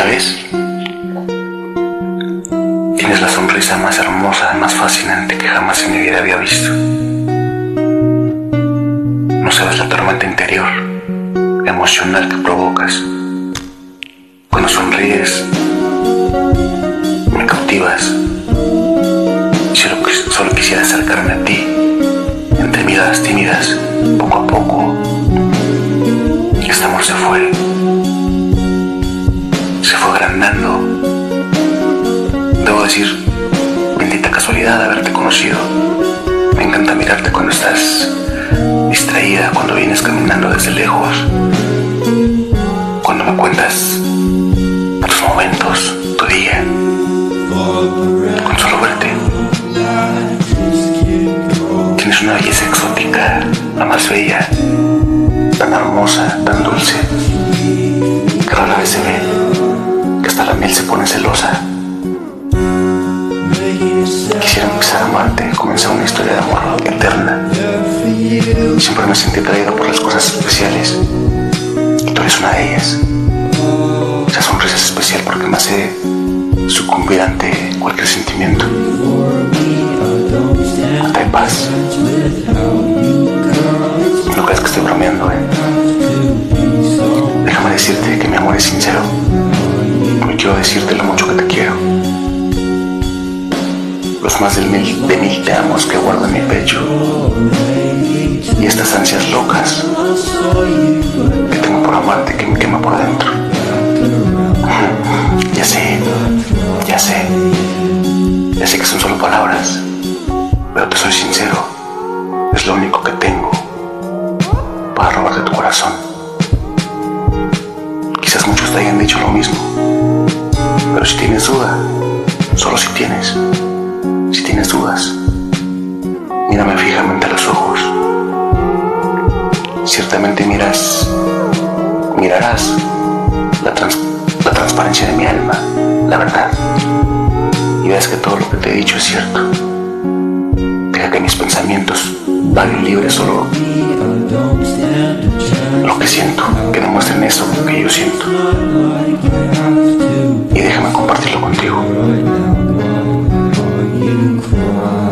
¿Sabes? Tienes la sonrisa más hermosa, más fascinante que jamás en mi vida había visto. No sabes la tormenta interior, emocional que provocas. Cuando sonríes, me cautivas. Solo, solo quisiera acercarme a ti, entre miradas tímidas, poco a poco. Este amor se fue. De haberte conocido. Me encanta mirarte cuando estás distraída, cuando vienes caminando desde lejos. Cuando me cuentas tus momentos, tu día. Con solo verte. Tienes una belleza exótica, la más bella, tan hermosa, tan dulce, que rara vez se ve, que hasta la miel se pone celosa. Historia de amor eterna. Siempre me sentí atraído por las cosas especiales y tú eres una de ellas. Esa sonrisa es especial porque me hace sucumbir ante cualquier sentimiento. Hasta en paz. No creas que estoy bromeando, ¿eh? Déjame decirte que mi amor es sincero. Y quiero decirte lo mucho que te. Más de mil, de mil te amos que guardo en mi pecho. Y estas ansias locas que tengo por amarte que me quema por dentro. Ya sé, ya sé. Ya sé que son solo palabras, pero te soy sincero. Es lo único que tengo para robarte tu corazón. Quizás muchos te hayan dicho lo mismo, pero si tienes duda, solo si tienes, si tienes dudas, mírame fijamente a los ojos. Ciertamente miras, mirarás la, trans, la transparencia de mi alma, la verdad, y ves que todo lo que te he dicho es cierto. Deja que mis pensamientos valen libres solo lo que siento, que demuestren eso que yo siento.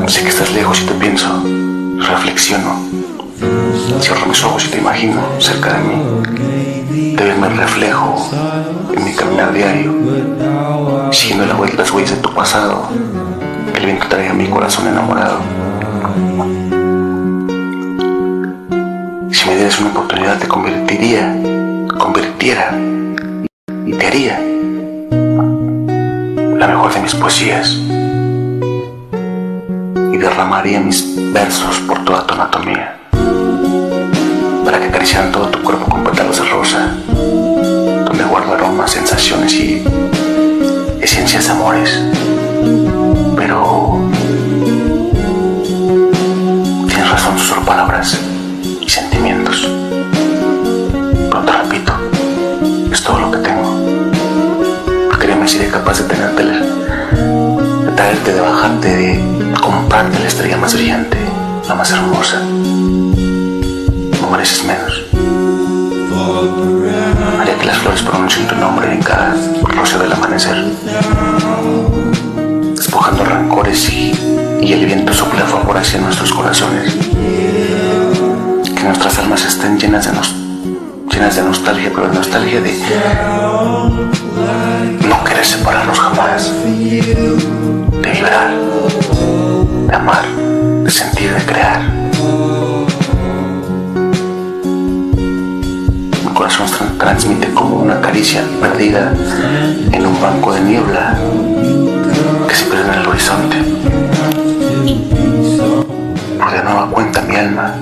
Sé que estás lejos y te pienso, reflexiono. Cierro mis ojos y te imagino cerca de mí. Te ves mi reflejo en mi caminar diario, siguiendo las huellas de tu pasado. El viento trae a mi corazón enamorado. Si me dieras una oportunidad te convertiría, convirtiera y te haría la mejor de mis poesías y derramaría mis versos por toda tu anatomía para que acariciaran todo tu cuerpo con pétalos de rosa donde guardo aromas, sensaciones y esencias de amores. Pero tienes razón, solo palabras y sentimientos. Pero te repito es todo lo que tengo. Créeme seré capaz de tenerte de traerte, de bajarte, de comprarte la estrella más brillante, la más hermosa. No mereces menos. Haría que las flores pronuncien tu nombre en cada rocío del amanecer, despojando rancores y, y el viento sopla favor hacia nuestros corazones. Que nuestras almas estén llenas de, nos, llenas de nostalgia, pero de nostalgia de no querer separarnos jamás, de sentir, de crear. Mi corazón transmite como una caricia perdida en un banco de niebla que se pierde en el horizonte. Por de nueva cuenta mi alma,